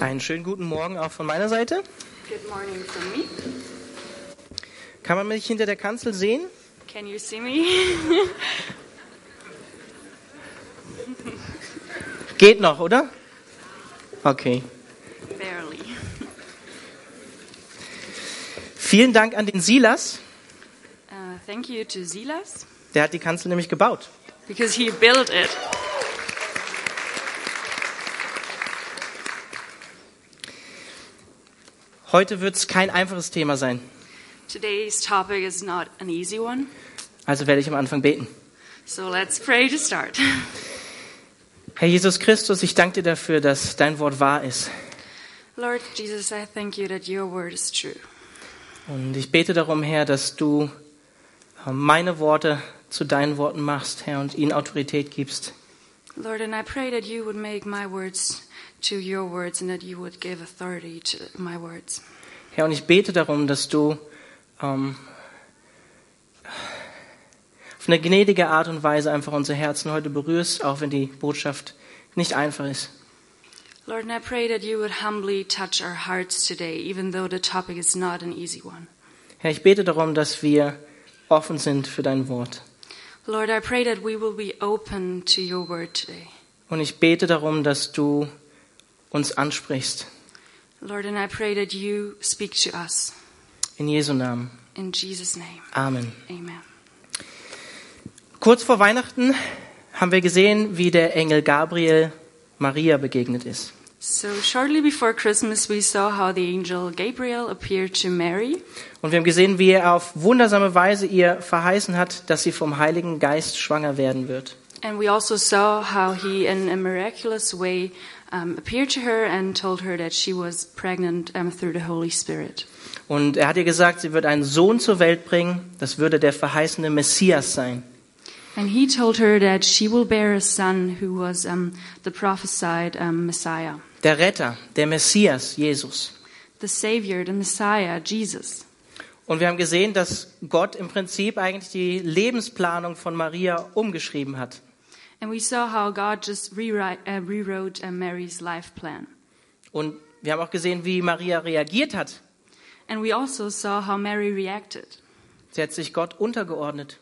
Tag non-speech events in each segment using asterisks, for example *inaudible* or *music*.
Einen schönen guten Morgen auch von meiner Seite. Good morning from me. Kann man mich hinter der Kanzel sehen? Can you see me? *laughs* Geht noch, oder? Okay. Barely. Vielen Dank an den Silas. Uh, thank you to Silas Der hat die Kanzel nämlich gebaut. because he built it. Heute wird es kein einfaches Thema sein. Today's topic is not an easy one, Also werde ich am Anfang beten. so let's pray to start. Herr Jesus Christus, ich danke dir dafür, dass dein Wort wahr ist. Lord Jesus, I thank you that your word is true. Und ich bete darum, Herr, dass du äh, meine Worte zu deinen Worten machst, Herr, und ihnen Autorität gibst. Lord, and I pray that you would make my words to your words and that you would give authority to my words. Herr, und ich bete darum, dass du ähm, auf eine gnädige Art und Weise einfach unsere Herzen heute berührst, auch wenn die Botschaft nicht einfach ist. Lord, and I pray that you would humbly touch our hearts today, even though the topic is not an easy one. Herr, ich bete darum, dass wir offen sind für dein Wort. Lord, I pray that we will be open to your word today. Und ich bete darum, dass du uns ansprichst. Lord, and I pray that you speak to us. In Jesu Namen. In Jesus' name, Amen. amen. Kurz vor Weihnachten haben wir gesehen, wie der Engel Gabriel Maria begegnet ist. So, shortly before Christmas, we saw how the angel Gabriel appeared to Mary. Und wir haben gesehen, wie er auf wundersame Weise ihr verheißen hat, dass sie vom Heiligen Geist schwanger werden wird. And we also saw how he, in a miraculous way, um, appeared to her and told her that she was pregnant um, through the Holy Spirit. Und er hat ihr gesagt, sie wird einen Sohn zur Welt bringen. Das würde der verheißene Messias sein. And he told her that she will bear a son who was um, the prophesied Messiah, Der Retter, der Messias, Jesus. the Savior, the Messiah, Jesus. Und wir haben gesehen, dass Gott im Prinzip eigentlich die Lebensplanung von Maria umgeschrieben hat. And we saw how God just rewrite, uh, rewrote uh, Mary's life plan. Und wir haben auch gesehen, wie Maria reagiert hat. And we also saw how Mary reacted. Sie hat sich Gott untergeordnet.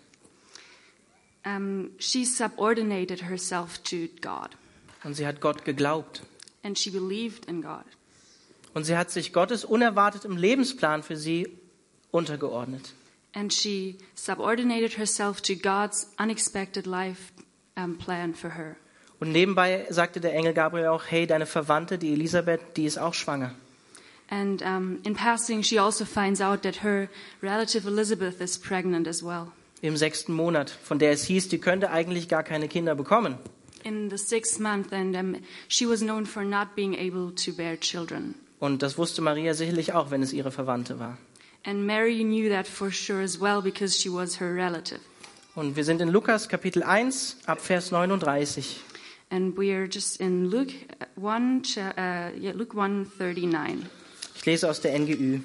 Um, she subordinated herself to God, Und sie hat Gott geglaubt. and she believed in God. Und sie hat sich Gottes unerwartetem Lebensplan für sie untergeordnet. And she subordinated herself to God's unexpected life um, plan for her. Und nebenbei sagte der Engel Gabriel auch, hey, deine Verwandte, die Elisabeth, die ist auch schwanger. And um, in passing, she also finds out that her relative Elizabeth is pregnant as well. Im sechsten Monat, von der es hieß, die könnte eigentlich gar keine Kinder bekommen. In the sixth month, and um, she was known for not being able to bear children. Und das wusste Maria sicherlich auch, wenn es ihre Verwandte war. And Mary knew that for sure as well because she was her relative. Und wir sind in Lukas Kapitel 1 ab Vers 39. And we are just in Luke 1, cha- uh, yeah, Luke 1:39. Ich lese aus der NGÜ.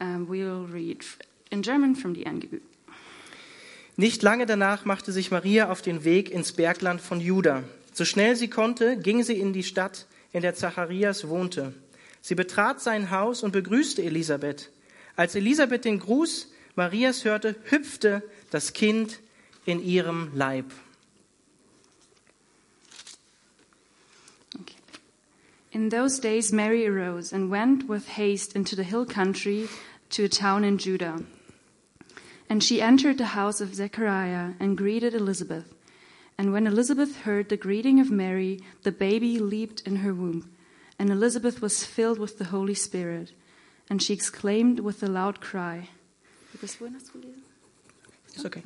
Um, we'll read in German from the NGÜ. Nicht lange danach machte sich Maria auf den Weg ins Bergland von Juda. So schnell sie konnte, ging sie in die Stadt, in der Zacharias wohnte. Sie betrat sein Haus und begrüßte Elisabeth. Als Elisabeth den Gruß Marias hörte, hüpfte das Kind in ihrem Leib. Okay. In those days, Mary arose and went with haste into the hill country to a town in Judah. And she entered the house of Zechariah and greeted Elizabeth. And when Elizabeth heard the greeting of Mary, the baby leaped in her womb. And Elizabeth was filled with the Holy Spirit. And she exclaimed with a loud cry. Ist okay.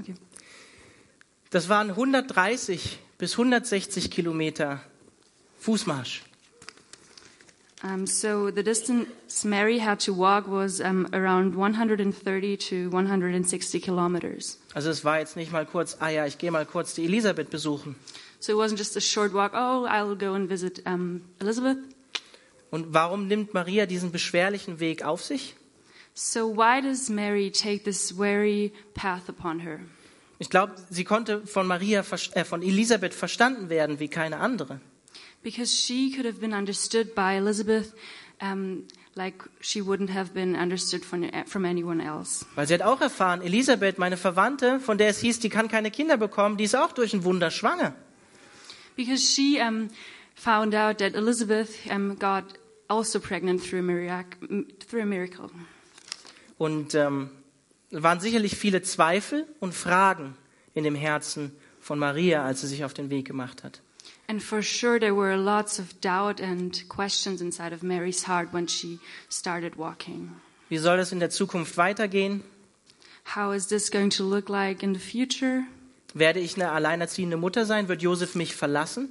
Das waren 130 bis 160 Kilometer Fußmarsch. Um, so the distance Mary had to walk was um, around 130 to 160 kilometers. Also es war jetzt nicht mal kurz, ah ja, ich gehe mal kurz die Elisabeth besuchen. So it wasn't just a short walk. Oh, I'll go and visit um, Elizabeth. Und warum nimmt Maria diesen beschwerlichen Weg auf sich? So why does Mary take this weary path upon her? Ich glaube, sie konnte von Maria, äh, von Elisabeth verstanden werden wie keine andere. Because she could have been understood by Elizabeth um, like she wouldn't have been understood from, from anyone else. Weil sie hat auch erfahren, Elisabeth, meine Verwandte, von der es hieß, die kann keine Kinder bekommen, die ist auch durch ein Wunder schwanger. Because she um, found out that Elizabeth um, got also pregnant through a, mirac- through a miracle. Und ähm, waren sicherlich viele Zweifel und Fragen in dem Herzen von Maria, als sie sich auf den Weg gemacht hat. And for sure, there were lots of doubt and questions inside of Mary's heart when she started walking. Wie soll das in der Zukunft weitergehen? How is this going to look like in the future? Werde ich eine alleinerziehende Mutter sein? Wird Josef mich verlassen?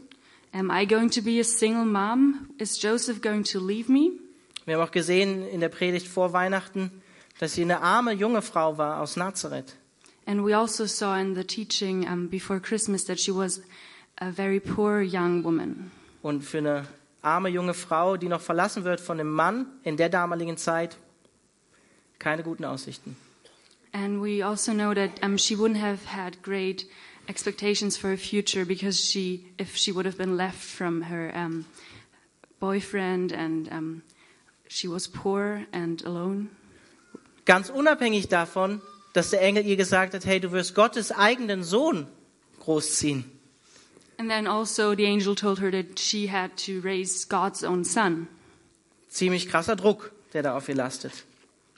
Am I going to be a single mom? Is Joseph going to leave me? Wir haben auch gesehen in der Predigt vor Weihnachten, dass sie eine arme junge Frau war aus Nazareth. And we also saw in the teaching um, before Christmas that she was a very poor young woman. Und für eine arme junge Frau, die noch verlassen wird von einem Mann in der damaligen Zeit, keine guten Aussichten. And we also know that um, she wouldn't have had great expectations for her future because she, if she would have been left from her um, boyfriend and um, she was poor and alone. Ganz unabhängig davon, dass der Engel ihr gesagt hat, hey, du wirst Gottes eigenen Sohn großziehen. And then also the angel told her that she had to raise God's own son. Ziemlich krasser Druck, der da auf ihr lastet.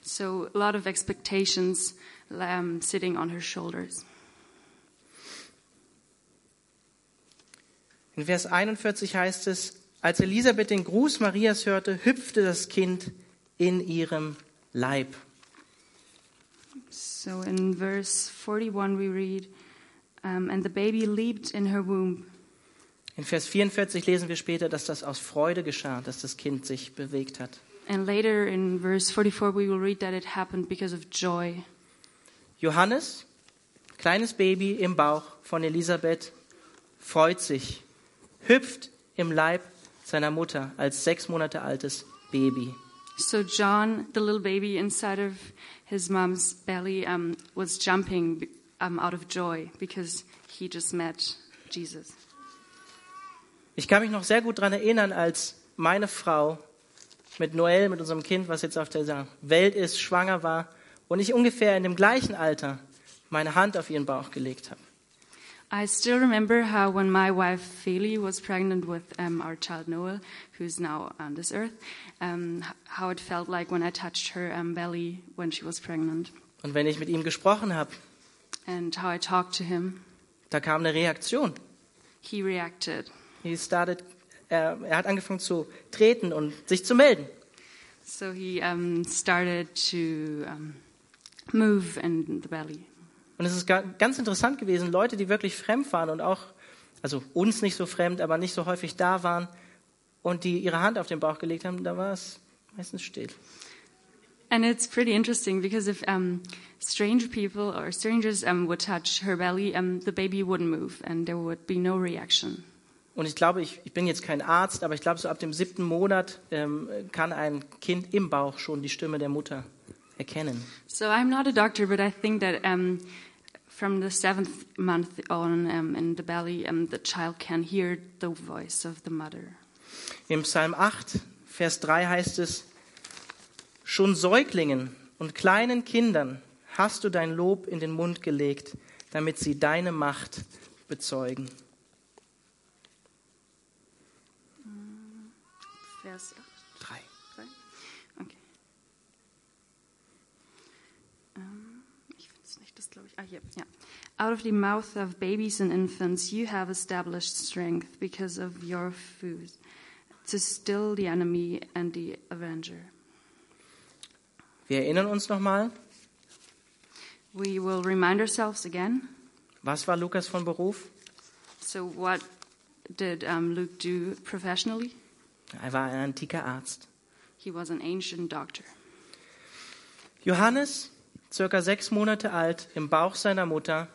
So a lot of expectations um, sitting on her shoulders. In Vers 41 heißt es, als Elisabeth den Gruß Marias hörte, hüpfte das Kind in ihrem Leib. So in verse 41 we read, um, and the baby leaped in her womb. In Vers 44 lesen wir später, dass das aus Freude geschah, dass das Kind sich bewegt hat. And later in verse 44 we will read that it happened because of joy. Johannes, kleines Baby im Bauch von Elisabeth, freut sich, hüpft im Leib seiner Mutter als sechs Monate altes Baby. So John, the little baby inside of his mom's belly, um, was jumping um, out of joy because he just met Jesus. Ich kann mich noch sehr gut daran erinnern, als meine Frau mit Noel, mit unserem Kind, was jetzt auf der Welt ist, schwanger war und ich ungefähr in dem gleichen Alter meine Hand auf ihren Bauch gelegt habe. I still remember how when my wife Feli was pregnant with um, our child Noel, who's now on this earth, um, how it felt like when I touched her um, belly when she was pregnant, Und wenn ich mit ihm gesprochen habe, and how I talked to him. da kam eine Reaktion. He reacted. He started, er, er hat angefangen zu treten und sich zu melden. So he um, started to um, move in the belly. Und es ist ga- ganz interessant gewesen, Leute, die wirklich fremd waren und auch, also uns nicht so fremd, aber nicht so häufig da waren und die ihre Hand auf den Bauch gelegt haben, da war es meistens still. And it's pretty interesting because if um, strange people or strangers um, would touch her belly, um, the baby wouldn't move and there would be no reaction. Und ich glaube, ich, ich bin jetzt kein Arzt, aber ich glaube, so ab dem siebten Monat ähm, kann ein Kind im Bauch schon die Stimme der Mutter erkennen. So I'm not a doctor, but I think that um, from the seventh month on um, in the belly, um, the child can hear the voice of the mother. Im Psalm 8, Vers 3 heißt es, Schon Säuglingen und kleinen Kindern hast du dein Lob in den Mund gelegt, damit sie deine Macht bezeugen. Mm, Vers 8. Glaube ich. Ah, hier, ja. Out of the mouth of babies and infants you have established strength because of your food to still the enemy and the avenger. Wir erinnern uns nochmal, We will remind ourselves again. was war Lukas von Beruf? So, what did um, Luke do professionally? Er war ein antiker Arzt. He was an ancient doctor. Johannes, circa sechs Monate alt, im Bauch seiner Mutter,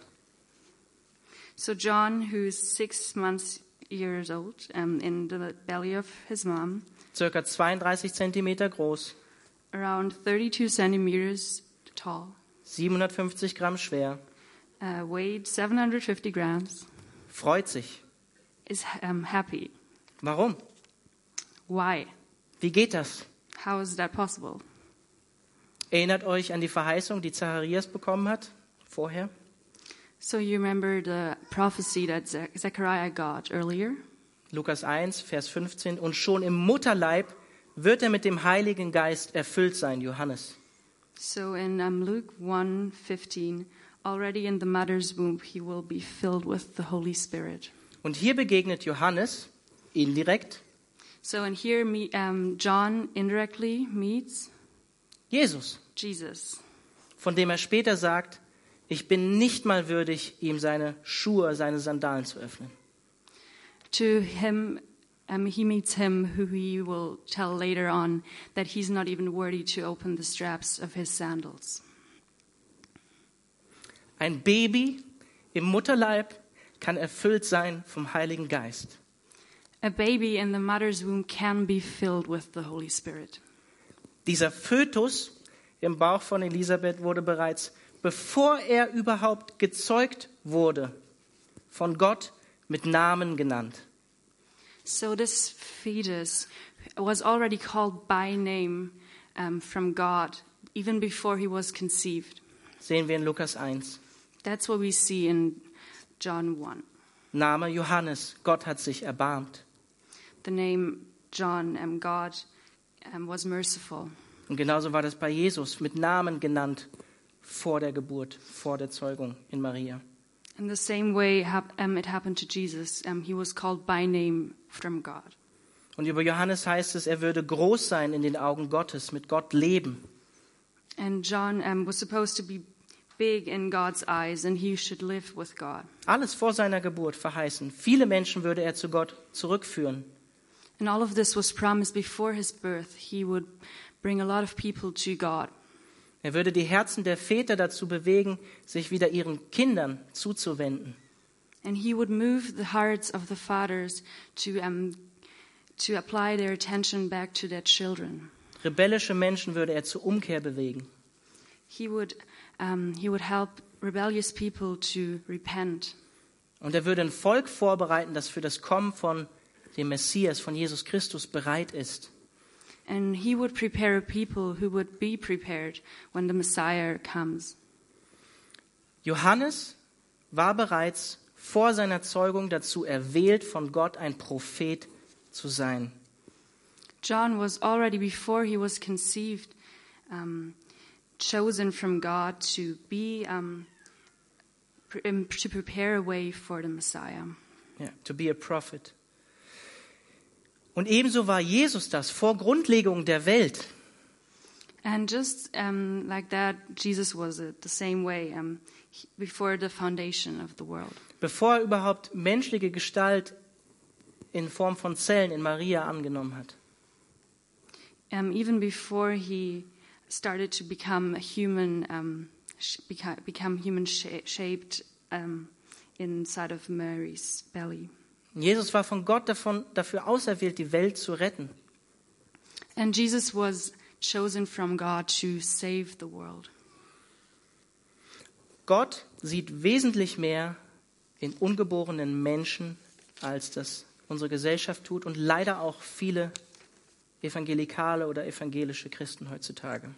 So, John, who's six months years old, um, in the belly of his mom, circa 32 Zentimeter groß, around 32 centimeters tall, 750 Gramm schwer, uh, weighed 750 grams, freut sich, is um, happy. Warum? Why? Wie geht das? How is that possible? Erinnert euch an die Verheißung, die Zacharias bekommen hat vorher? So you remember the prophecy that Ze- Zechariah got earlier? Lukas 1, Vers 15. Und schon im Mutterleib wird er mit dem Heiligen Geist erfüllt sein, Johannes. So in um, Luke 1:15, already in the mother's womb he will be filled with the Holy Spirit. Und hier begegnet Johannes indirekt So and here me, um, John indirectly meets Jesus, Jesus, von dem er später sagt, ich bin nicht mal würdig, ihm seine Schuhe, seine Sandalen zu öffnen. To him, um, he meets him who he will tell later on that he's not even worthy to open the straps of his sandals. Ein Baby im Mutterleib kann erfüllt sein vom Heiligen Geist. A baby in the mother's womb can be filled with the Holy Spirit. Dieser Fötus im Bauch von Elisabeth wurde bereits, bevor er überhaupt gezeugt wurde, von Gott mit Namen genannt. So this fetus was already called by name um, from God even before he was conceived. Sehen wir in Lukas 1. That's what we see in John 1. Name Johannes, Gott hat sich erbarmt. The name John, um, God. Und genauso war das bei Jesus, mit Namen genannt vor der Geburt, vor der Zeugung in Maria. In the same way um, it happened to Jesus. Um, he was called by name from God. Und über Johannes heißt es, er würde groß sein in den Augen Gottes, mit Gott leben. And John um, was supposed to be big in God's eyes and he should live with God. Alles vor seiner Geburt verheißen. Viele Menschen würde er zu Gott zurückführen. And all of this was promised before his birth. He would bring a lot of people to God. Er würde die Herzen der Väter dazu bewegen, sich wieder ihren Kindern zuzuwenden. And he would move the hearts of the fathers to, um, to apply their attention back to their children. Rebellische Menschen würde er zur Umkehr bewegen. He would, um, he would help rebellious people to repent. Und er würde ein Volk vorbereiten, das für das Kommen von dem Messias, von Jesus Christus bereit ist. And he would prepare a people who would be prepared when the Messiah comes. Johannes war bereits vor seiner Zeugung dazu erwählt, von Gott ein Prophet zu sein. John was already, before he was conceived, um, chosen from God to be, um, to prepare a way for the Messiah. Ja, to be a prophet. Und ebenso war Jesus das vor Grundlegung der Welt. And just um, like that, Jesus was it the same way um, before the foundation of the world. bevor er überhaupt menschliche Gestalt in Form von Zellen in Maria angenommen hat. Um, even before he started to become a human, um, become, human sha- shaped um, inside of Mary's belly. Jesus war von Gott davon, dafür auserwählt, die Welt zu retten. And Jesus was chosen from God to save the world. Gott sieht wesentlich mehr in ungeborenen Menschen, als das unsere Gesellschaft tut und leider auch viele evangelikale oder evangelische Christen heutzutage.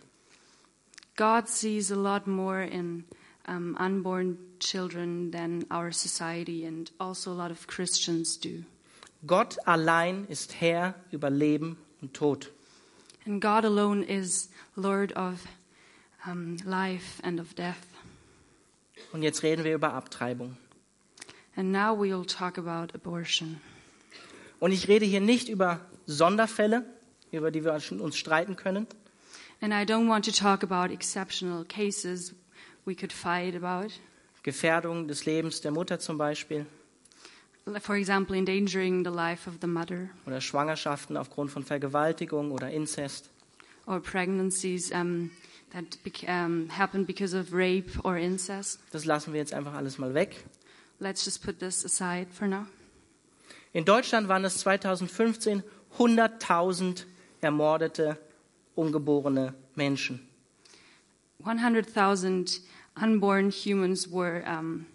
God sees a lot more in um, unborn children than our society and also a lot of Christians do. Gott allein ist Herr über Leben und Tod. And God alone is Lord of um, life and of death. Und jetzt reden wir über Abtreibung. And now we'll talk about abortion. Und ich rede hier nicht über Sonderfälle, über die wir uns streiten können, And I don't want to talk about exceptional cases we could fight about. Gefährdung des Lebens der Mutter zum Beispiel For example, endangering the life of the mother oder Schwangerschaften aufgrund von Vergewaltigung oder Inzest. or pregnancies um, that um, happen because of rape or incest. Das lassen wir jetzt einfach alles mal weg. Let's just put this aside for now. In Deutschland waren es 2015 100.000 ermordete ungeborene Menschen. 100,000 unborn humans were um,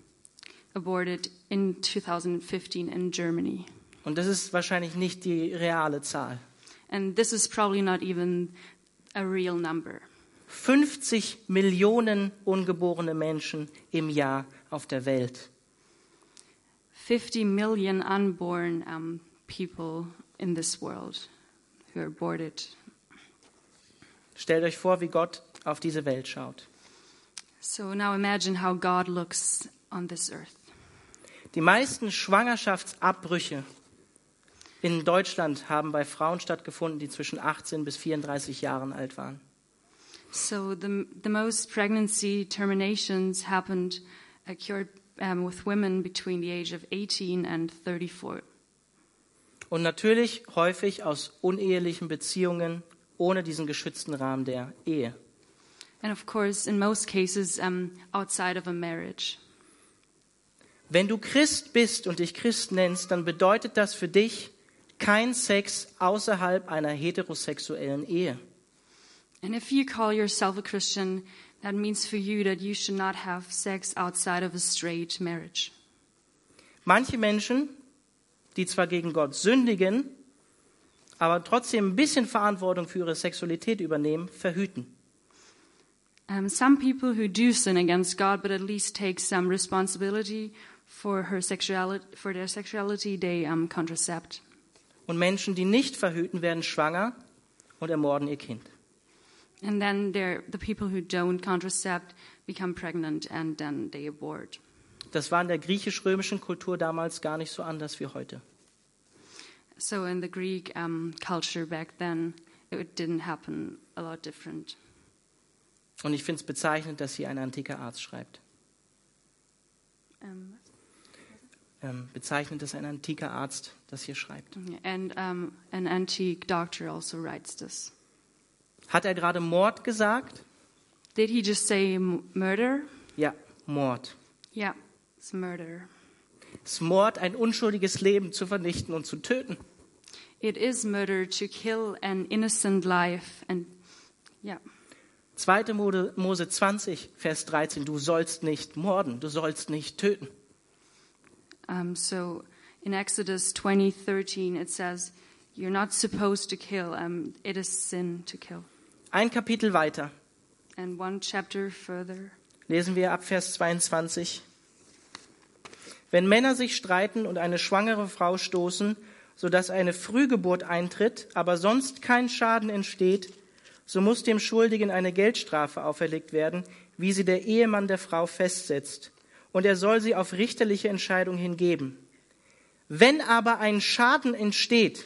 aborted in 2015 in Germany. Und das ist wahrscheinlich nicht die reale Zahl. And this is probably not even a real number. 50 Millionen ungeborene Menschen im Jahr auf der Welt. 50 million unborn um, people in this world who are aborted. Stellt euch vor, wie Gott auf diese Welt schaut. So now imagine how God looks on this earth. Die meisten Schwangerschaftsabbrüche in Deutschland haben bei Frauen stattgefunden, die zwischen 18 bis 34 Jahren alt waren. So the, the most pregnancy terminations happened occurred um, with women between the age of 18 and 34. Und natürlich häufig aus unehelichen Beziehungen ohne diesen geschützten Rahmen der Ehe. And of course, in most cases, um, outside of a marriage. Wenn du Christ bist und dich Christ nennst, dann bedeutet das für dich kein Sex außerhalb einer heterosexuellen Ehe. And if you call yourself a Christian, that means for you that you should not have sex outside of a straight marriage. Manche Menschen, die zwar gegen Gott sündigen, aber trotzdem ein bisschen Verantwortung für ihre Sexualität übernehmen, verhüten. Um, some people who do sin against God, but at least take some responsibility for her sexuality, for their sexuality, they um, contracept. Und Menschen, die nicht verhüten, werden schwanger und ermorden ihr Kind. And then there, the people who don't contracept become pregnant and then they abort. Das war in der griechisch-römischen Kultur damals gar nicht so anders wie heute. So in the Greek um, culture back then, it didn't happen a lot different. Und ich finde es bezeichnend, dass hier ein antiker Arzt schreibt. Um, Ähm, bezeichnend, dass ein antiker Arzt das hier schreibt. and um, an antique doctor also writes this. Hat er gerade Mord gesagt? Did he just say murder? Ja, Mord. Yeah, it's murder. Es ist Mord, ein unschuldiges Leben zu vernichten und zu töten. It is murder to kill an innocent life and yeah. 2. Mode- Mose 20, Vers 13. Du sollst nicht morden, du sollst nicht töten. Um, so in Exodus 20:13 it says you're not supposed to kill. Um, it is sin to kill. Ein Kapitel weiter And one chapter further, lesen wir ab Vers 22. Wenn Männer sich streiten und eine schwangere Frau stoßen, sodass eine Frühgeburt eintritt, aber sonst kein Schaden entsteht, so muss dem Schuldigen eine Geldstrafe auferlegt werden, wie sie der Ehemann der Frau festsetzt, und er soll sie auf richterliche Entscheidung hingeben. Wenn aber ein Schaden entsteht,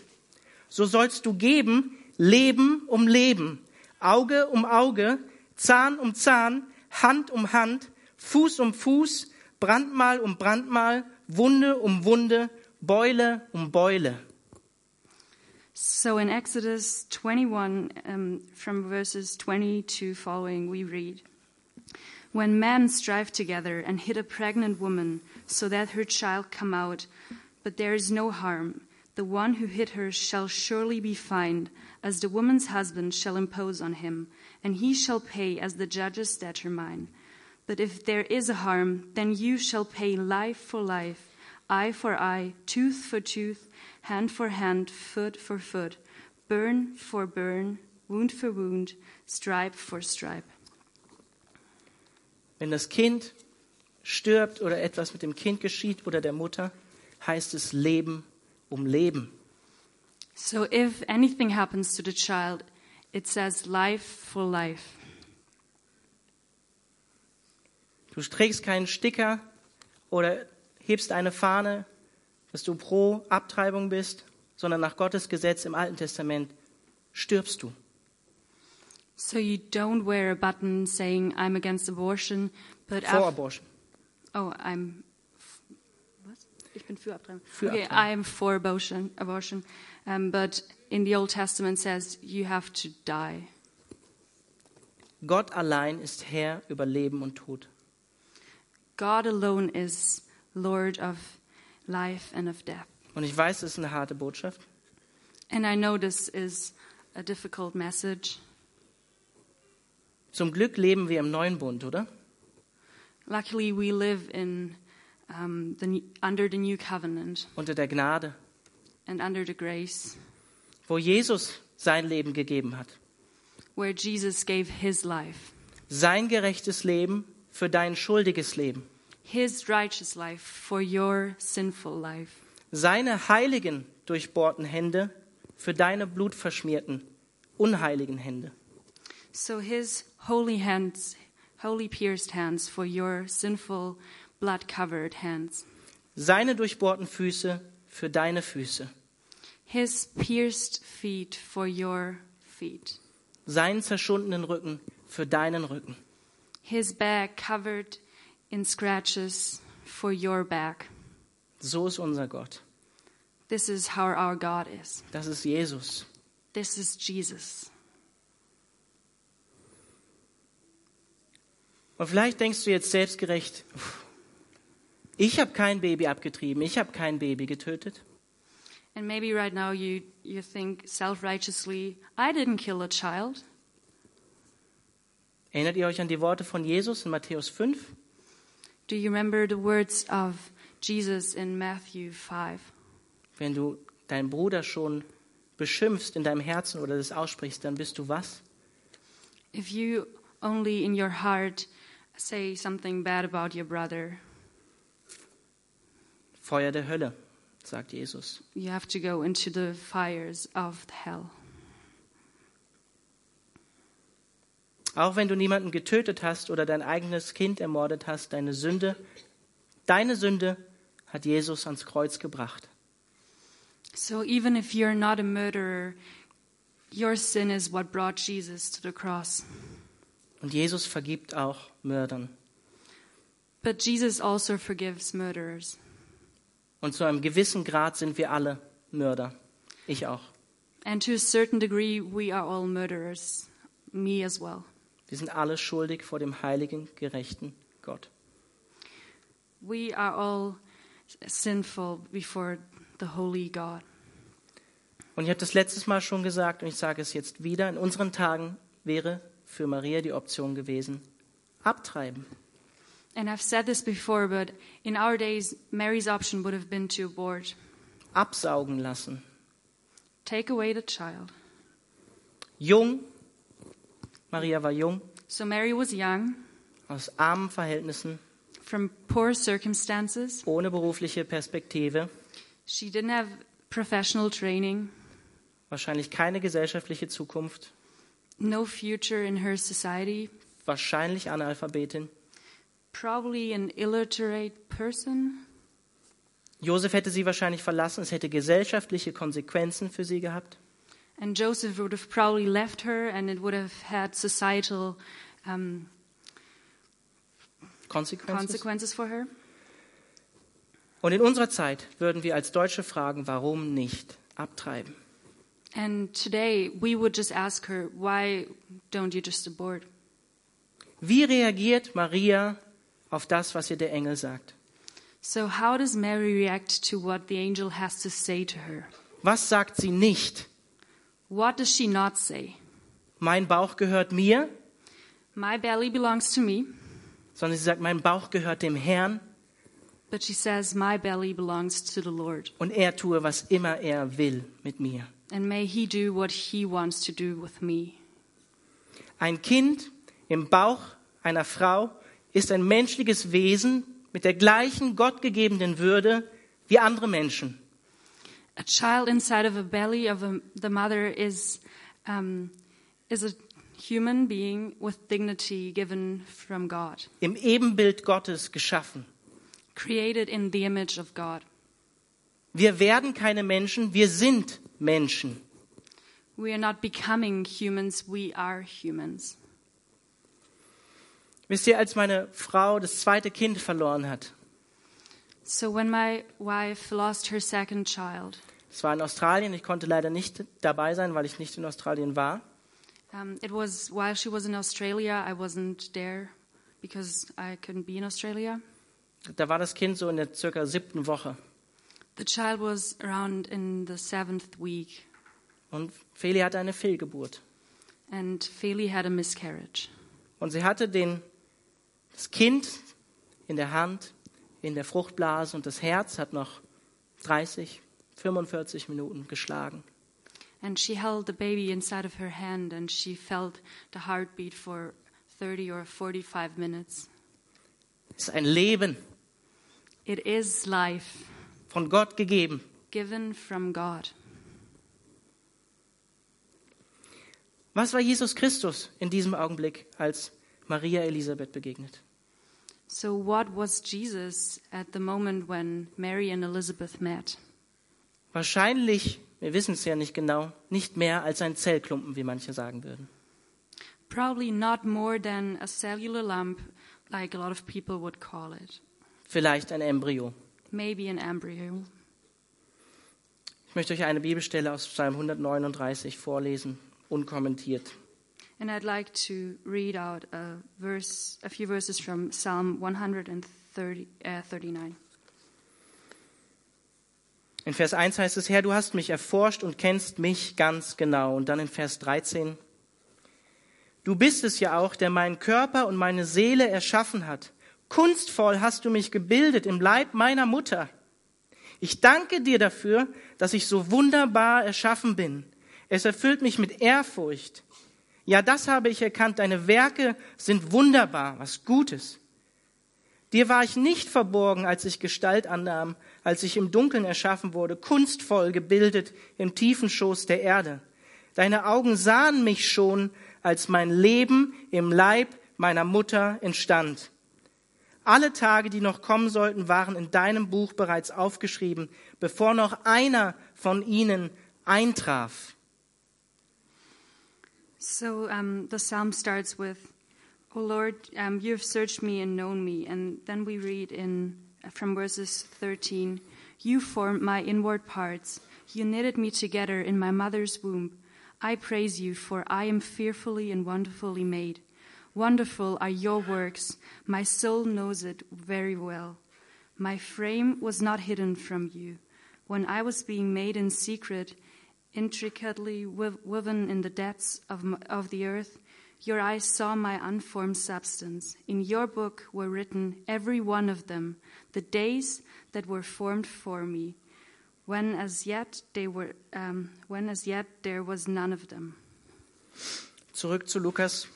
so sollst du geben Leben um Leben, Auge um Auge, Zahn um Zahn, Hand um Hand, Fuß um Fuß, Brandmal um Brandmal, Wunde um Wunde, Beule um Beule. So in Exodus 21, um, from verses 20 to following, we read When men strive together and hit a pregnant woman so that her child come out, but there is no harm, the one who hit her shall surely be fined, as the woman's husband shall impose on him, and he shall pay as the judges determine. But if there is a harm, then you shall pay life for life, eye for eye, tooth for tooth, hand for hand, foot for foot, burn for burn, wound for wound, stripe for stripe. Wenn das Kind stirbt oder etwas mit dem Kind geschieht oder der Mutter, heißt es Leben um Leben. So if anything happens to the child, it says life for life. Du trägst keinen Sticker oder hebst eine Fahne, dass du pro Abtreibung bist, sondern nach Gottes Gesetz im Alten Testament stirbst du. So you don't wear a button saying I'm against abortion, but af- Abortion. oh, I'm was? Ich bin für Abtreibung. Für okay, Abtreibung. I'm for abortion. Abortion, um, but in the Old Testament says you have to die. Gott allein ist Herr über Leben und Tod. God alone is Lord of life and of death. Und ich weiß, das ist eine harte Botschaft. And I know this is a difficult message. Zum Glück leben wir im neuen Bund, oder? Luckily, we live in um, the, under the new covenant, Unter der Gnade. and under the grace wo Jesus sein Leben gegeben hat. where Jesus gave his life, Sein gerechtes Leben für dein schuldiges Leben. His righteous life for your sinful life, Seine heiligen, durchbohrten Hände für deine blutverschmierten, unheiligen Hände. so his holy hands, holy pierced hands for your sinful, blood covered hands, Seine durchbohrten Füße für deine Füße. his pierced feet for your feet, Seinen zerschundenen Rücken für deinen Rücken. his back covered in scratches for your back. So ist unser Gott. This is how our God is. Das ist Jesus. This is Jesus. Und vielleicht denkst du jetzt selbstgerecht, "Uff, ich habe kein Baby abgetrieben, ich habe kein Baby getötet. And maybe right now you, you think self righteously, I didn't kill a child. Erinnert ihr euch an die Worte von Jesus in Matthäus 5? Do you remember the words of Jesus in Matthew 5? Wenn du deinen Bruder schon beschimpfst in deinem Herzen oder das aussprichst, dann bist du was? If you only in your heart say something bad about your brother, Feuer der Hölle, sagt Jesus. you have to go into the fires of hell. Auch wenn du niemanden getötet hast oder dein eigenes Kind ermordet hast, deine Sünde, deine Sünde hat Jesus ans Kreuz gebracht. So even if you're not a murderer, your sin is what brought Jesus to the cross. Und Jesus vergibt auch Mördern. But Jesus also forgives murderers. Und zu einem gewissen Grad sind wir alle Mörder. Ich auch. And to a certain degree, we are all murderers, me as well. Wir sind alle schuldig vor dem heiligen, gerechten Gott. We are all sinful before the holy God. Und ich habe das letztes Mal schon gesagt und ich sage es jetzt wieder. In unseren Tagen wäre für Maria die Option gewesen, abtreiben. And I've said this before, but in our days, Mary's option would have been to abort, Absaugen lassen. take away the child. Jung, Maria war jung, So Mary was young, aus armen Verhältnissen, from poor circumstances. ohne berufliche Perspektive, She didn't have professional training, wahrscheinlich keine gesellschaftliche Zukunft, no future in her society, wahrscheinlich Analphabetin. probably an illiterate person. Josef hätte sie wahrscheinlich verlassen, es hätte gesellschaftliche Konsequenzen für sie gehabt. And Joseph would have probably left her, and it would have had societal um, Konsequenzen. consequences for her. Und in unserer Zeit würden wir als Deutsche fragen, warum nicht abtreiben? And today, we would just ask her, why don't you just abort? Wie reagiert Maria auf das, was ihr der Engel sagt? So, how does Mary react to what the angel has to say to her? Was sagt sie nicht? What does she not say? Mein Bauch gehört mir, My belly belongs to me, sondern sie sagt, mein Bauch gehört dem Herrn but she says, My belly belongs to the Lord, und er tue, was immer er will mit mir. and may he do what he wants to do with me. Ein Kind im Bauch einer Frau ist ein menschliches Wesen mit der gleichen gottgegebenen Würde wie andere Menschen. A child inside of a belly of a, the mother is, um, is a human being with dignity given from God, Im Ebenbild Gottes geschaffen. created in the image of God. Wir werden keine Menschen, wir sind Menschen. We are not becoming humans, we are humans. Wisst ihr, als meine Frau das zweite Kind verloren hat, So when my wife lost her second child, es war in Australien, ich konnte leider nicht dabei sein, weil ich nicht in Australien war. um, it was while she was in Australia. I wasn't there because I couldn't be in Australia. Da war das Kind so in der circa siebten Woche. The child was around in the seventh week, Und Feli hatte eine Fehlgeburt. and Feli had a miscarriage. Und sie hatte den, das Kind in der Hand, in der Fruchtblase und das Herz hat noch 30, 45 Minuten geschlagen. And she held the baby inside of her hand and she felt the heartbeat for 30 or 45 minutes. Es ist ein Leben It is life von Gott gegeben. given from God. Was war Jesus Christus in diesem Augenblick, als Maria Elisabeth begegnet? So, what was Jesus at the moment when Mary and Elizabeth met? Wahrscheinlich, wir wissen es ja nicht genau, nicht mehr als ein Zellklumpen, wie manche sagen würden. Probably not more than a cellular lump, like a lot of people would call it. Vielleicht ein Embryo. Maybe an embryo. Ich möchte euch eine Bibelstelle aus Psalm 139 vorlesen, unkommentiert. And I'd like to read out a verse, a few verses from Psalm 130, uh, 39. In Vers 1 heißt es, Herr, du hast mich erforscht und kennst mich ganz genau. Und dann in Vers 13, du bist es ja auch, der meinen Körper und meine Seele erschaffen hat. Kunstvoll hast du mich gebildet im Leib meiner Mutter. Ich danke dir dafür, dass ich so wunderbar erschaffen bin. Es erfüllt mich mit Ehrfurcht. Ja, das habe ich erkannt, deine Werke sind wunderbar, was Gutes. Dir war ich nicht verborgen, als ich Gestalt annahm, als ich im Dunkeln erschaffen wurde, kunstvoll gebildet im tiefen Schoß der Erde. Deine Augen sahen mich schon, als mein Leben im Leib meiner Mutter entstand. Alle Tage, die noch kommen sollten, waren in deinem Buch bereits aufgeschrieben, bevor noch einer von ihnen eintraf. So um, the psalm starts with, "O Lord, um, you have searched me and known me," and then we read in from verses 13, "You formed my inward parts; you knitted me together in my mother's womb. I praise you, for I am fearfully and wonderfully made. Wonderful are your works; my soul knows it very well. My frame was not hidden from you when I was being made in secret." intricately woven in the depths of, of the earth. Your eyes saw my unformed substance. In your book were written, every one of them, the days that were formed for me, when as yet they were, um, when as yet there was none of them. Zurück zu Lukas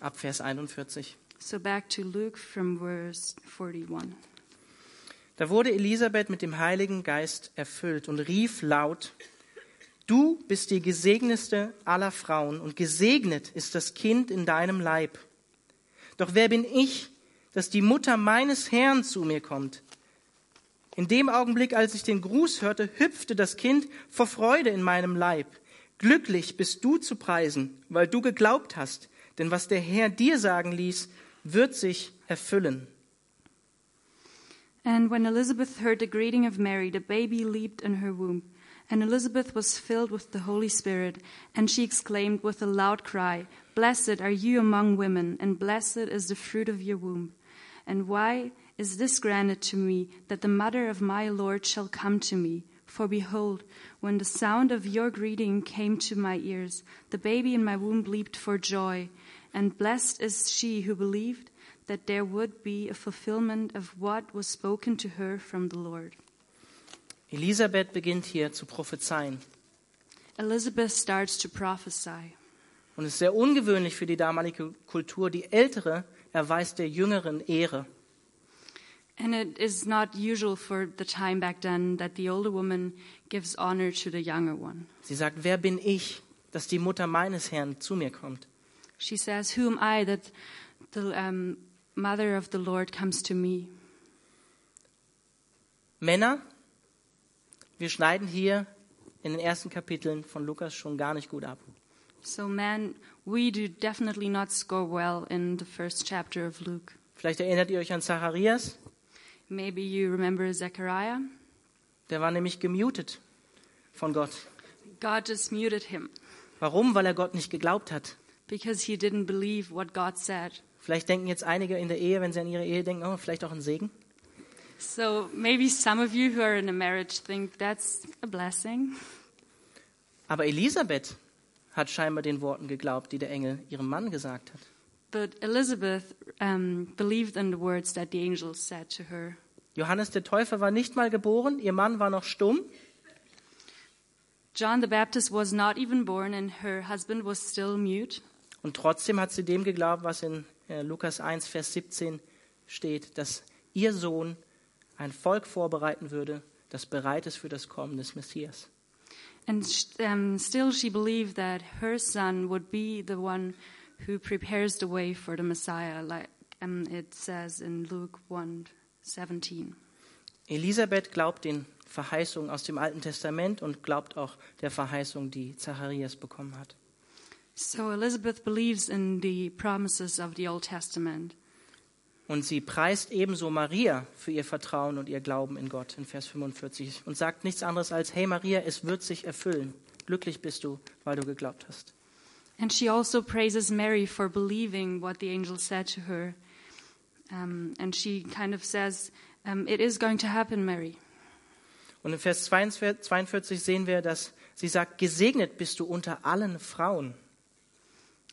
ab Vers 41. So back to Luke from verse 41. Da wurde Elisabeth mit dem Heiligen Geist erfüllt und rief laut, Du bist die gesegnetste aller Frauen und gesegnet ist das Kind in deinem Leib. Doch wer bin ich, dass die Mutter meines Herrn zu mir kommt? In dem Augenblick, als ich den Gruß hörte, hüpfte das Kind vor Freude in meinem Leib. Glücklich bist du zu preisen, weil du geglaubt hast, denn was der Herr dir sagen ließ, wird sich erfüllen. And when Elizabeth heard the greeting of Mary, the baby leaped in her womb. And Elizabeth was filled with the Holy Spirit, and she exclaimed with a loud cry, Blessed are you among women, and blessed is the fruit of your womb. And why is this granted to me, that the mother of my Lord shall come to me? For behold, when the sound of your greeting came to my ears, the baby in my womb leaped for joy. And blessed is she who believed that there would be a fulfillment of what was spoken to her from the Lord. Elisabeth beginnt hier zu prophezeien. Elizabeth starts to prophesy. Und es ist sehr ungewöhnlich für die damalige Kultur. Die Ältere erweist der Jüngeren Ehre. And it is not usual for the time back then that the older woman gives honor to the younger one. Sie sagt, wer bin ich, dass die Mutter meines Herrn zu mir kommt? She says, Who am I that the um, mother of the Lord comes to me? Männer, wir schneiden hier in den ersten Kapiteln von Lukas schon gar nicht gut ab. So, men, we do definitely not score well in the first chapter of Luke. Vielleicht erinnert ihr euch an Zacharias, Maybe you remember Zechariah. der war nämlich gemutet von Gott. God just muted him Warum? Weil er Gott nicht geglaubt hat. because he didn't believe what God said. Vielleicht denken jetzt einige in der Ehe, wenn sie an ihre Ehe denken, oh, vielleicht auch ein Segen. So maybe some of you who are in a marriage think that's a blessing. Aber Elisabeth hat scheinbar den Worten geglaubt, die der Engel ihrem Mann gesagt hat. But Elizabeth um, believed in the words that the angel said to her. Johannes der Täufer war nicht mal geboren, ihr Mann war noch stumm. John the Baptist was not even born, and her husband was still mute. Und trotzdem hat sie dem geglaubt, was in äh, Lukas 1, Vers 17 steht, dass ihr Sohn ein Volk vorbereiten würde, das bereit ist für das Kommen des Messias. And um, still, she believed that her son would be the one who prepares the way for the Messiah, like um, it says in Luke 1 17. Elisabeth glaubt den Verheißungen aus dem Alten Testament und glaubt auch der Verheißung, die Zacharias bekommen hat. So Elizabeth believes in the promises of the Old Testament. Und sie preist ebenso Maria für ihr Vertrauen und ihr Glauben in Gott in Vers 45 und sagt nichts anderes als, hey Maria, es wird sich erfüllen. Glücklich bist du, weil du geglaubt hast. And she also praises Mary for believing what the angel said to her. Um, and she kind of says, um, It is going to happen, Mary. Und in Vers 42 sehen wir, dass sie sagt, gesegnet bist du unter allen Frauen.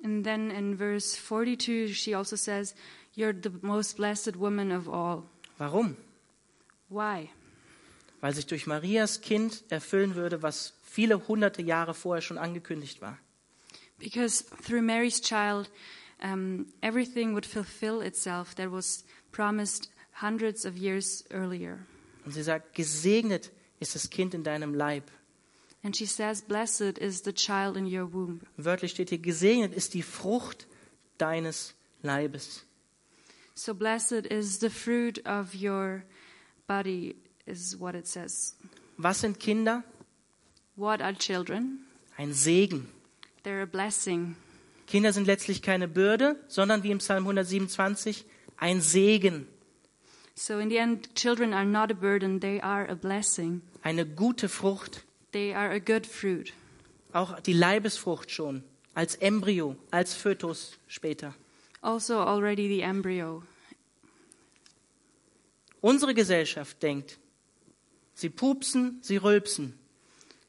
And then in verse 42, she also says, You're the most blessed woman of all. Warum? Why? Weil sich durch Marias Kind erfüllen würde, was viele hunderte Jahre vorher schon angekündigt war. Because through Mary's child, um, everything would fulfill itself that was promised hundreds of years earlier. Und sie sagt, gesegnet ist das Kind in deinem Leib. And she says, Blessed is the child in your womb. Wörtlich steht hier, gesegnet ist die Frucht deines Leibes. So blessed is the fruit of your body, is what it says. Was sind Kinder? What are children? Ein Segen. They're a blessing. Kinder sind letztlich keine Bürde, sondern wie im Psalm 127 ein Segen. So in the end, children are not a burden, they are a blessing. Eine gute Frucht. They are a good fruit. Auch die Leibesfrucht schon. Als Embryo, als Fötus später. Also, already the embryo. Unsere Gesellschaft denkt, sie pupsen, sie rülpsen.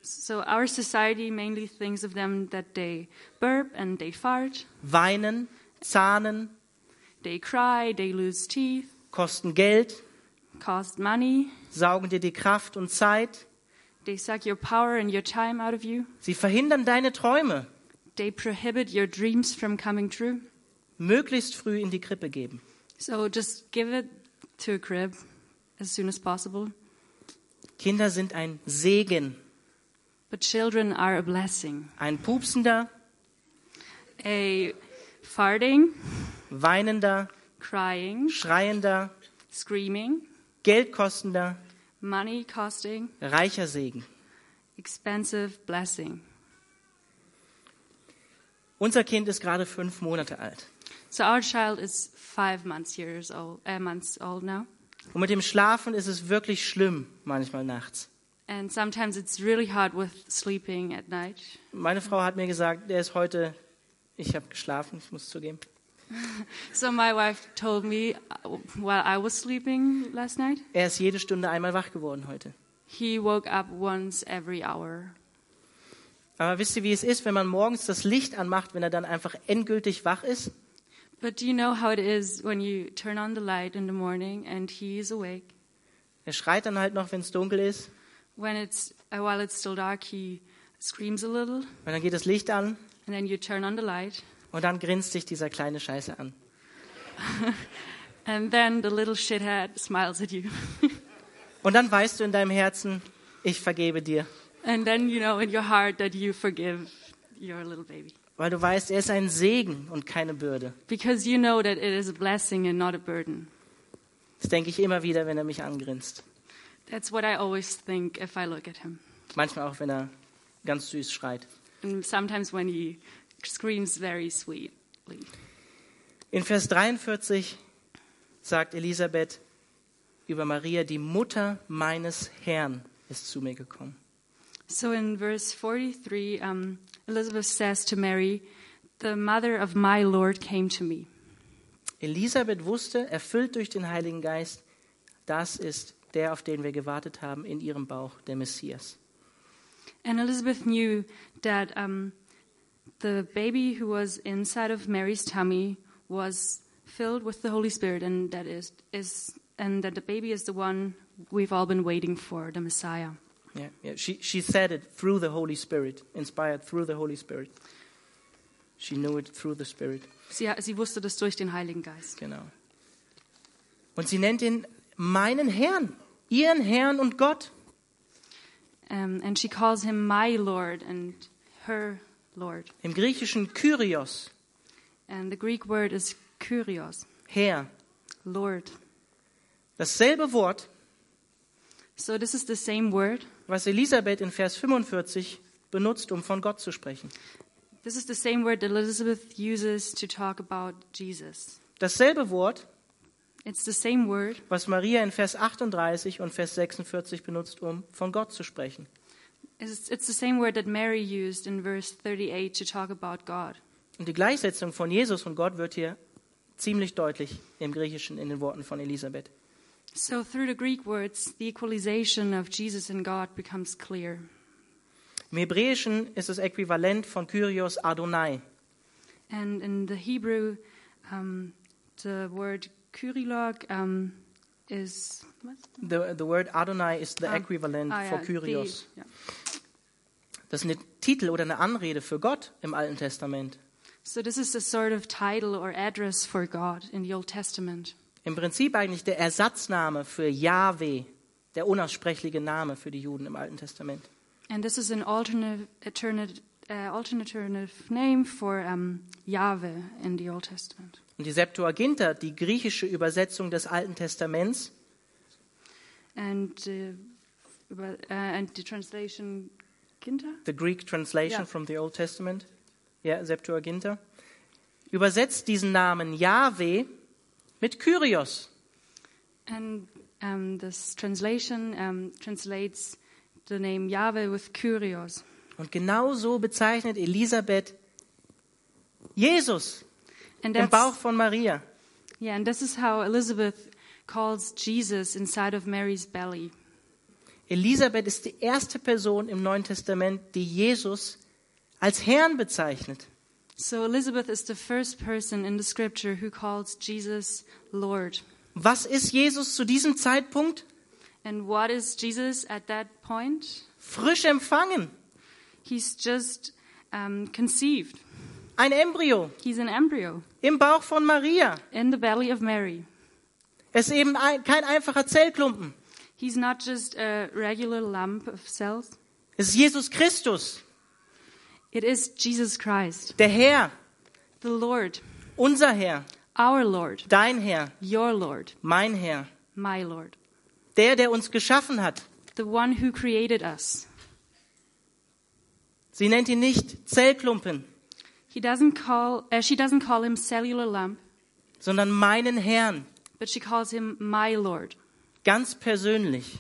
So, our society mainly thinks of them that they burp and they fart, weinen, zahnen, they cry, they lose teeth, kosten Geld, cost money, saugen dir die Kraft und Zeit. they suck your power and your time out of you, Sie verhindern deine Träume. they prohibit your dreams from coming true. Möglichst früh in die Krippe geben. So, just give it to a crib as soon as possible. Kinder sind ein Segen. But children are a blessing. Ein pupsender, A farting, weinender, crying, schreiender, screaming, geldkostender, money costing, reicher Segen. expensive blessing. Unser Kind ist gerade fünf Monate alt. So our child is five months years old, uh, months old now, Und mit dem Schlafen ist es wirklich schlimm, manchmal nachts. and sometimes it's really hard with sleeping at night. Meine Frau hat mir gesagt, der ist heute, ich habe geschlafen, ich muss zugeben. *laughs* So my wife told me uh, while I was sleeping last night, Er ist jede Stunde einmal wach geworden heute. he woke up once every hour. Aber wisst ihr, wie es ist, wenn man morgens das Licht anmacht, wenn er dann einfach endgültig wach ist? But do you know how it is when you turn on the light in the morning and he is awake? Er schreit dann halt noch, wenn es dunkel ist. When it's uh, while it's still dark, he screams a little, Und dann geht das Licht an and then you turn on the light, und dann grinst sich dieser kleine Scheiße an. *laughs* and then the little shithead smiles at you. *laughs* Und dann weißt du in deinem Herzen, ich vergebe dir. And then you know in your heart that you forgive your little baby. Weil du weißt, er ist ein Segen und keine Bürde. Because you know that it is a blessing and not a burden. Das denke ich immer wieder, wenn er mich angrinst. That's what I always think if I look at him. Manchmal auch, wenn er ganz süß schreit. And sometimes when he screams very sweetly. In Vers 43 sagt Elisabeth über Maria, die Mutter meines Herrn ist zu mir gekommen. So in verse 43, um, Elizabeth says to Mary, The mother of my Lord came to me. Elisabeth wusste, erfüllt durch den Heiligen Geist, das ist der, auf den wir gewartet haben, in ihrem Bauch, der Messias. And Elizabeth knew that um, the baby who was inside of Mary's tummy was filled with the Holy Spirit, and that is, is and that the baby is the one we've all been waiting for, the Messiah. Yeah, yeah. She, she said it through the Holy Spirit, inspired through the Holy Spirit. She knew it through the Spirit. Sie, sie wusste das durch den Heiligen Geist. Genau. Und sie nennt ihn meinen Herrn, ihren Herrn und Gott. Um, and she calls him my Lord and her Lord. Im Griechischen Kyrios, And the Greek word is Kyrios. Herr. Lord. Dasselbe Wort, So this is the same word. Was Elisabeth in Vers 45 benutzt, um von Gott zu sprechen. This is the same word that Elizabeth uses to talk about Jesus. Dasselbe Wort, It's the same word was Maria in Vers 38 und Vers 46 benutzt, um von Gott zu sprechen. It's, it's the same word that Mary used in verse 38 to talk about God. Und die Gleichsetzung von Jesus und Gott wird hier ziemlich deutlich im Griechischen in den Worten von Elisabeth. So through the Greek words, the equalization of Jesus and God becomes clear. Im Hebräischen ist das Äquivalent von Kyrios Adonai. And in the Hebrew, um, the word kyrilog um, is what? The, the word Adonai is the Ah, equivalent ah, for yeah, Kyrios. the- yeah. Das ist ein Titel oder eine Anrede für Gott im Alten Testament. So this is a sort of title or address for God in the Old Testament. Im Prinzip eigentlich der Ersatzname für Yahweh, der unaussprechliche Name für die Juden im Alten Testament. And this is an alternate, alternate, uh, alternative name for um, Yahweh in the Old Testament. Und die Septuaginta, die griechische Übersetzung des Alten Testaments, And, uh, uh, and the translation, Kinta? the Greek translation Ja. from the Old Testament, ja, Septuaginta, übersetzt diesen Namen Yahweh mit Kyrios. And um, this translation um, translates the name Yahweh with Kyrios. Und genau so bezeichnet Elisabeth Jesus And im Bauch von Maria. yeah, and this is how Elizabeth calls Jesus inside of Mary's belly. Elisabeth ist die erste Person im Neuen Testament, die Jesus als Herrn bezeichnet. So Elizabeth is the first person in the scripture who calls Jesus Lord. Was ist Jesus zu diesem Zeitpunkt? And what is Jesus at that point? Frisch empfangen. He's just um, conceived. Ein Embryo He's an embryo im Bauch von Maria. in the belly of Mary. Es ist eben ein, kein einfacher Zellklumpen. He's not just a regular lump of cells. Es ist Jesus Christus, It is Jesus Christ, der Herr, the Lord, unser Herr, our Lord, dein Herr, your Lord, mein Herr, my Lord, der, der uns geschaffen hat. the one who created us. Sie nennt ihn nicht Zellklumpen, He doesn't call, uh, she doesn't call him cellular lump, sondern meinen Herrn, but she calls him my Lord, ganz persönlich.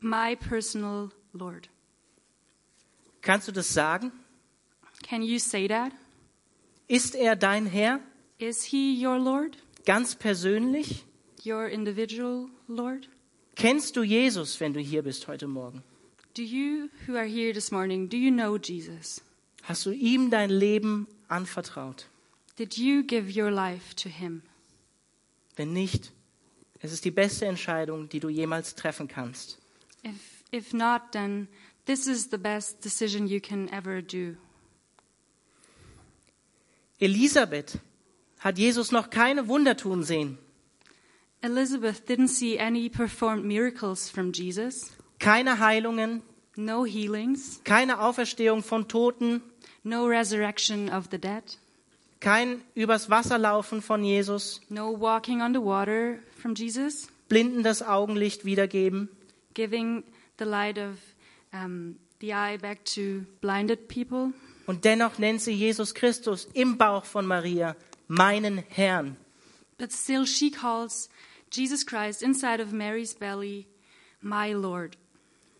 my personal Lord. Kannst du das sagen? Can you say that? Ist er dein Herr, Is he your Lord, ganz persönlich? your individual Lord? Kennst du Jesus, wenn du hier bist heute Morgen? Do you who are here this morning, do you know Jesus? Hast du ihm dein Leben anvertraut? Did you give your life to him? Wenn nicht, es ist die beste Entscheidung, die du jemals treffen kannst. If if not, then this is the best decision you can ever do. Elisabeth hat Jesus noch keine Wunder tun sehen, Elizabeth didn't see any performed miracles from Jesus, keine Heilungen, no healings, keine Auferstehung von Toten, no resurrection of the dead, kein übers Wasser laufen von Jesus, no walking on the water from Jesus, Blinden das Augenlicht wiedergeben. giving the light of um, the eye back to blinded people. Und dennoch nennt sie Jesus Christus im Bauch von Maria meinen Herrn. But still, she calls Jesus Christ inside of Mary's belly my Lord.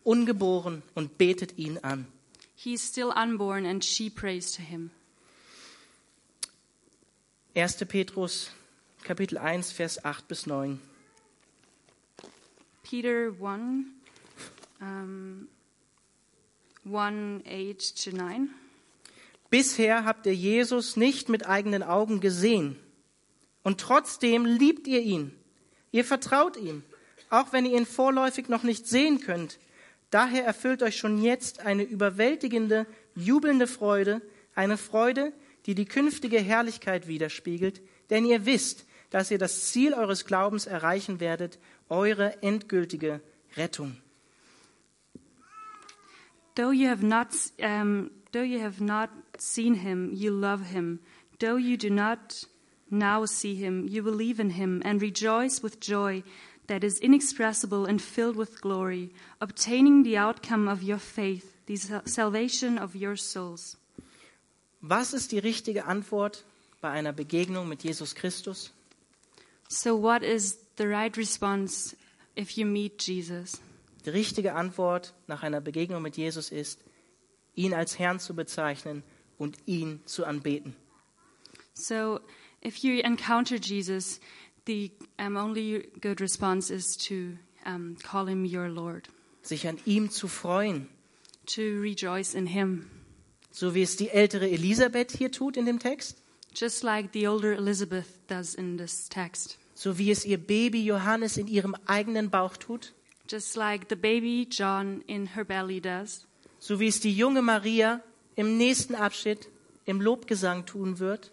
ungeboren und betet ihn an. He's still unborn, and she prays to him. 1. Petrus Kapitel 1 Vers 8 bis 9. Peter 1, um, 1 8 to 9. Bisher habt ihr Jesus nicht mit eigenen Augen gesehen und trotzdem liebt ihr ihn. Ihr vertraut ihm auch wenn ihr ihn vorläufig noch nicht sehen könnt. Daher erfüllt euch schon jetzt eine überwältigende, jubelnde Freude, eine Freude, die die künftige Herrlichkeit widerspiegelt, denn ihr wisst, dass ihr das Ziel eures Glaubens erreichen werdet, eure endgültige Rettung. Though you have not, um, though you have not seen him, you love him. Though you do not now see him, you believe in him and rejoice with joy that is inexpressible and filled with glory, obtaining the outcome of your faith, the salvation of your souls. Was ist die richtige Antwort bei einer Begegnung mit Jesus Christus? So, what is the right response if you meet Jesus? Die richtige Antwort nach einer Begegnung mit Jesus ist, ihn als Herrn zu bezeichnen und ihn zu anbeten. So, if you encounter Jesus, the um, only good response is to um, call him your Lord, Sich an ihm zu freuen, to rejoice in him, so wie es die ältere Elisabeth hier tut in dem Text, just like the older Elizabeth does in this text, so wie es ihr Baby Johannes in ihrem eigenen Bauch tut, just like the baby John in her belly does, so wie es die junge Maria im nächsten Abschnitt im Lobgesang tun wird,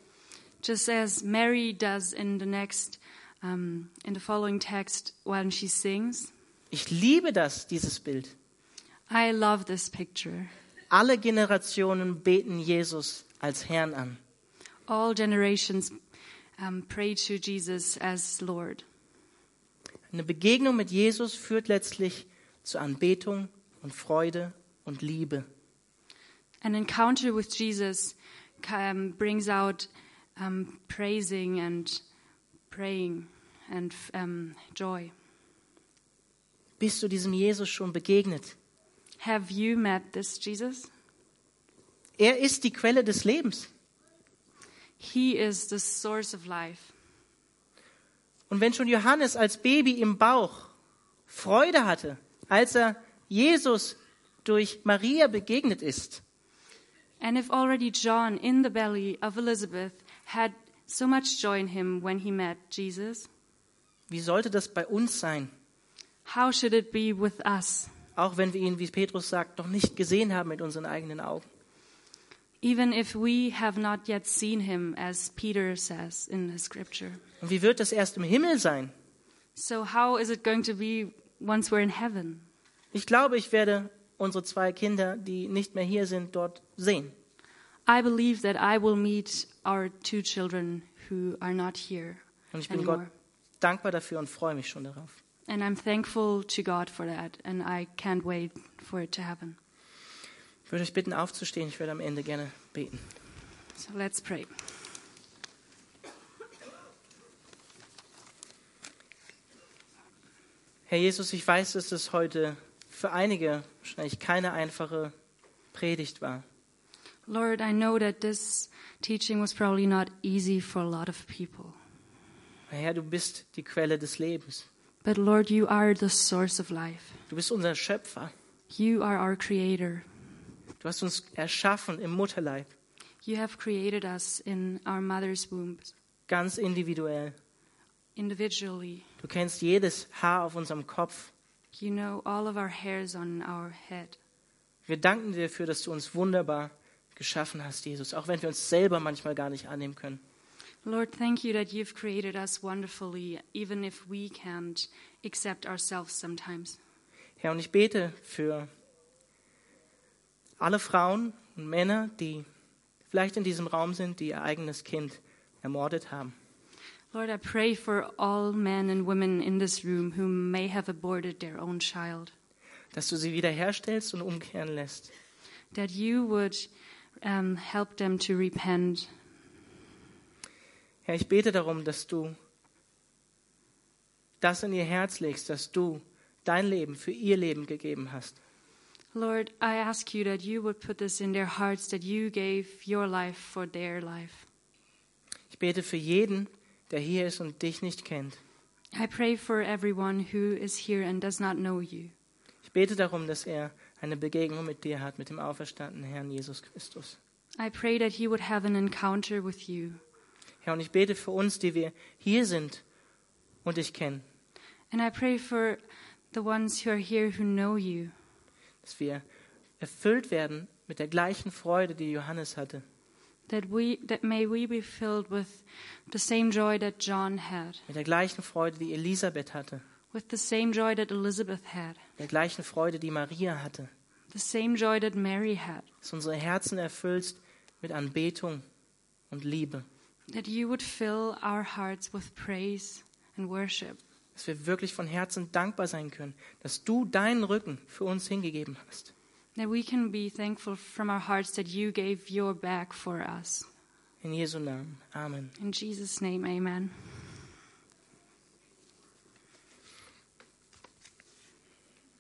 just as Mary does in the next, um, in the following text when she sings. Ich liebe das, dieses Bild. I love this picture. Alle Generationen beten Jesus als Herrn an. All generations um, pray to Jesus as Lord. Eine Begegnung mit Jesus führt letztlich zu Anbetung und Freude und Liebe. An encounter with Jesus um, brings out um, praising and praying and um, joy. Bist du diesem Jesus schon begegnet? Have you met this Jesus? Er ist die Quelle des Lebens. He is the source of life. Und wenn schon Johannes als Baby im Bauch Freude hatte, als er Jesus durch Maria begegnet ist, And if already John in the belly of Elizabeth had so much joy in him when he met Jesus, wie sollte das bei uns sein? how should it be with us? Auch wenn wir ihn, wie Petrus sagt, noch nicht gesehen haben mit unseren eigenen Augen. Even if we have not yet seen him, as Peter says in the scripture. Und wie wird das erst im Himmel sein? So, how is it going to be once we're in heaven? Ich glaube, ich werde unsere zwei Kinder, die nicht mehr hier sind, dort sehen. I believe that I will meet our two children who are not here Und ich bin anymore. Gott dankbar dafür und freue mich schon darauf. And I'm thankful to God for that, and I can't wait for it to happen. Ich würde euch bitten, aufzustehen. Ich werde am Ende gerne beten. So, let's pray. Herr Jesus, ich weiß, dass es heute für einige wahrscheinlich keine einfache Predigt war. Lord, I know that this teaching was probably not easy for a lot of people. Herr, du bist die Quelle des Lebens. But Lord, you are the source of life. Du bist unser Schöpfer. You are our creator. Du hast uns erschaffen im Mutterleib, You have created us in our mother's womb ganz individuell. individually. Du kennst jedes Haar auf unserem Kopf. You know all of our hairs on our head. Wir danken dir dafür, dass du uns wunderbar geschaffen hast, Jesus, auch wenn wir uns selber manchmal gar nicht annehmen können. Lord, thank you that you've created us wonderfully, even if we can't accept ourselves sometimes. Herr, und ich bete für alle Frauen und Männer, die vielleicht in diesem Raum sind, die ihr eigenes Kind ermordet haben. Lord, I pray for all men and women in this room who may have aborted their own child, Dass du sie wiederherstellst und umkehren lässt. that you would um, help them to repent. Herr, ich bete darum, dass du das in ihr Herz legst, dass du dein Leben für ihr Leben gegeben hast. Lord, I ask you that you would put this in their hearts, that you gave your life for their life. Ich bete für jeden, der hier ist und dich nicht kennt. I pray for everyone who is here and does not know you. Ich bete darum, dass er eine Begegnung mit dir hat, mit dem auferstandenen Herrn Jesus Christus. I pray that he would have an encounter with you. Herr, und ich bete für uns, die wir hier sind und dich kennen. And I pray for the ones who are here who know you, dass wir erfüllt werden mit der gleichen Freude, die Johannes hatte. That we that may we be filled with the same joy that John had, Mit der gleichen Freude, die Elisabeth hatte. with the same joy that Elizabeth had, Der gleichen Freude, die Maria hatte. the same joy that Mary had, Dass unsere Herzen erfüllst mit Anbetung und Liebe. that you would fill our hearts with praise and worship, Dass wir wirklich von Herzen dankbar sein können, dass du deinen Rücken für uns hingegeben hast. That we can be thankful from our hearts that you gave your back for us. In Jesu Namen. Amen. In Jesus' name, amen.